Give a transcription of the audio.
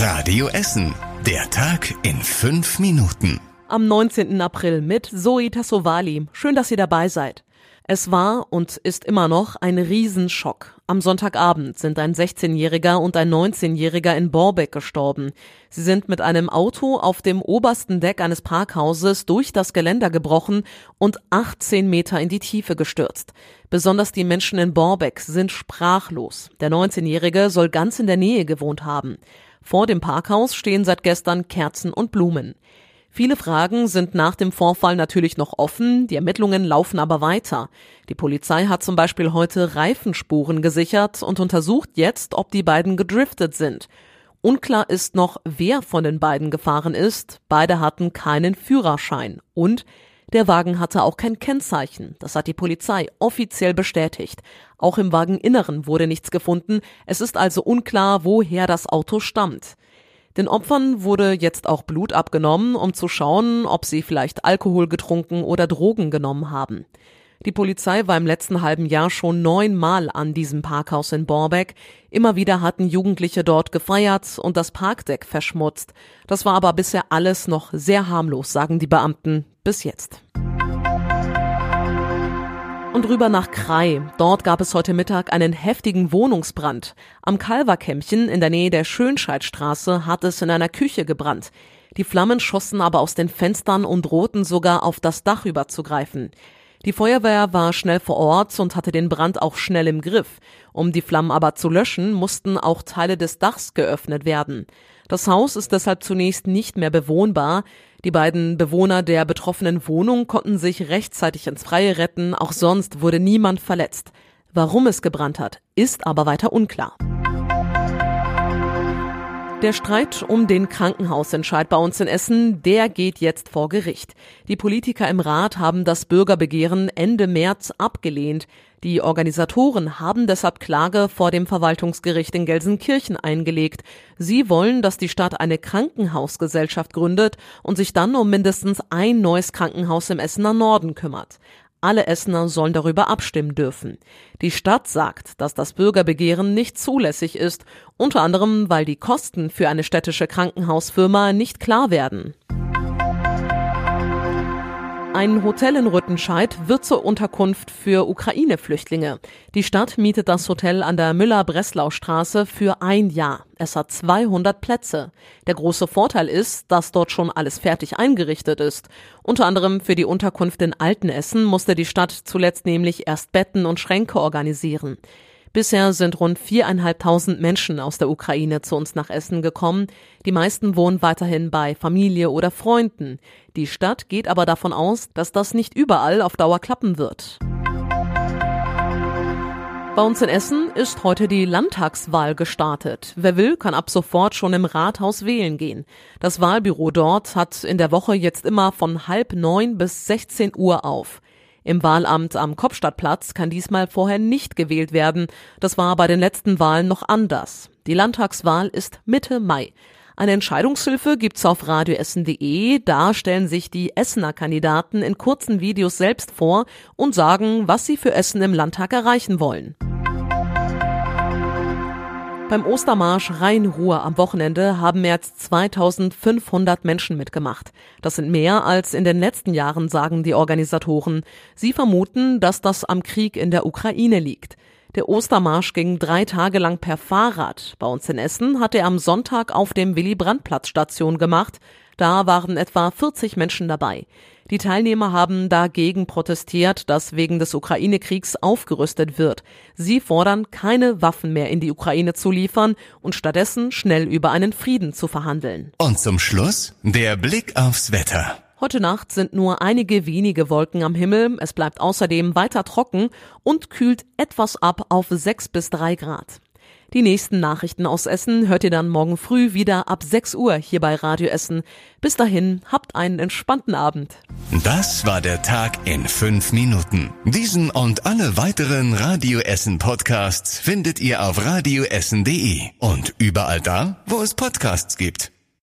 Radio Essen. Der Tag in fünf Minuten. Am 19. April mit Zoe Tassovali. Schön, dass ihr dabei seid. Es war und ist immer noch ein Riesenschock. Am Sonntagabend sind ein 16-Jähriger und ein 19-Jähriger in Borbeck gestorben. Sie sind mit einem Auto auf dem obersten Deck eines Parkhauses durch das Geländer gebrochen und 18 Meter in die Tiefe gestürzt. Besonders die Menschen in Borbeck sind sprachlos. Der 19-Jährige soll ganz in der Nähe gewohnt haben. Vor dem Parkhaus stehen seit gestern Kerzen und Blumen. Viele Fragen sind nach dem Vorfall natürlich noch offen, die Ermittlungen laufen aber weiter. Die Polizei hat zum Beispiel heute Reifenspuren gesichert und untersucht jetzt, ob die beiden gedriftet sind. Unklar ist noch, wer von den beiden gefahren ist. Beide hatten keinen Führerschein und der Wagen hatte auch kein Kennzeichen. Das hat die Polizei offiziell bestätigt. Auch im Wageninneren wurde nichts gefunden. Es ist also unklar, woher das Auto stammt. Den Opfern wurde jetzt auch Blut abgenommen, um zu schauen, ob sie vielleicht Alkohol getrunken oder Drogen genommen haben. Die Polizei war im letzten halben Jahr schon neunmal an diesem Parkhaus in Borbeck. Immer wieder hatten Jugendliche dort gefeiert und das Parkdeck verschmutzt. Das war aber bisher alles noch sehr harmlos, sagen die Beamten, bis jetzt. Und rüber nach Krai. Dort gab es heute Mittag einen heftigen Wohnungsbrand. Am Kalverkämmchen in der Nähe der Schönscheidstraße hat es in einer Küche gebrannt. Die Flammen schossen aber aus den Fenstern und drohten sogar auf das Dach überzugreifen. Die Feuerwehr war schnell vor Ort und hatte den Brand auch schnell im Griff. Um die Flammen aber zu löschen, mussten auch Teile des Dachs geöffnet werden. Das Haus ist deshalb zunächst nicht mehr bewohnbar. Die beiden Bewohner der betroffenen Wohnung konnten sich rechtzeitig ins Freie retten, auch sonst wurde niemand verletzt. Warum es gebrannt hat, ist aber weiter unklar. Der Streit um den Krankenhausentscheid bei uns in Essen, der geht jetzt vor Gericht. Die Politiker im Rat haben das Bürgerbegehren Ende März abgelehnt. Die Organisatoren haben deshalb Klage vor dem Verwaltungsgericht in Gelsenkirchen eingelegt. Sie wollen, dass die Stadt eine Krankenhausgesellschaft gründet und sich dann um mindestens ein neues Krankenhaus im Essener Norden kümmert. Alle Essener sollen darüber abstimmen dürfen. Die Stadt sagt, dass das Bürgerbegehren nicht zulässig ist, unter anderem weil die Kosten für eine städtische Krankenhausfirma nicht klar werden. Ein Hotel in Rüttenscheid wird zur Unterkunft für Ukraine-Flüchtlinge. Die Stadt mietet das Hotel an der Müller-Breslau-Straße für ein Jahr. Es hat 200 Plätze. Der große Vorteil ist, dass dort schon alles fertig eingerichtet ist. Unter anderem für die Unterkunft in Altenessen musste die Stadt zuletzt nämlich erst Betten und Schränke organisieren. Bisher sind rund viereinhalbtausend Menschen aus der Ukraine zu uns nach Essen gekommen. Die meisten wohnen weiterhin bei Familie oder Freunden. Die Stadt geht aber davon aus, dass das nicht überall auf Dauer klappen wird. Bei uns in Essen ist heute die Landtagswahl gestartet. Wer will, kann ab sofort schon im Rathaus wählen gehen. Das Wahlbüro dort hat in der Woche jetzt immer von halb neun bis 16 Uhr auf. Im Wahlamt am Kopfstadtplatz kann diesmal vorher nicht gewählt werden. Das war bei den letzten Wahlen noch anders. Die Landtagswahl ist Mitte Mai. Eine Entscheidungshilfe gibt's auf radioessen.de. Da stellen sich die Essener Kandidaten in kurzen Videos selbst vor und sagen, was sie für Essen im Landtag erreichen wollen. Beim Ostermarsch Rhein-Ruhr am Wochenende haben mehr als 2500 Menschen mitgemacht. Das sind mehr als in den letzten Jahren, sagen die Organisatoren. Sie vermuten, dass das am Krieg in der Ukraine liegt. Der Ostermarsch ging drei Tage lang per Fahrrad. Bei uns in Essen hat er am Sonntag auf dem Willy-Brandt-Platz-Station gemacht. Da waren etwa 40 Menschen dabei. Die Teilnehmer haben dagegen protestiert, dass wegen des Ukraine-Kriegs aufgerüstet wird. Sie fordern, keine Waffen mehr in die Ukraine zu liefern und stattdessen schnell über einen Frieden zu verhandeln. Und zum Schluss der Blick aufs Wetter. Heute Nacht sind nur einige wenige Wolken am Himmel. Es bleibt außerdem weiter trocken und kühlt etwas ab auf 6 bis 3 Grad. Die nächsten Nachrichten aus Essen hört ihr dann morgen früh wieder ab 6 Uhr hier bei Radio Essen. Bis dahin, habt einen entspannten Abend. Das war der Tag in fünf Minuten. Diesen und alle weiteren Radio Essen Podcasts findet ihr auf radioessen.de und überall da, wo es Podcasts gibt.